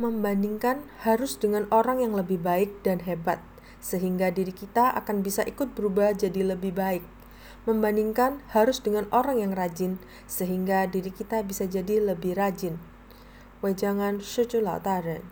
membandingkan harus dengan orang yang lebih baik dan hebat, sehingga diri kita akan bisa ikut berubah jadi lebih baik. Membandingkan harus dengan orang yang rajin, sehingga diri kita bisa jadi lebih rajin. 为江安是只老大人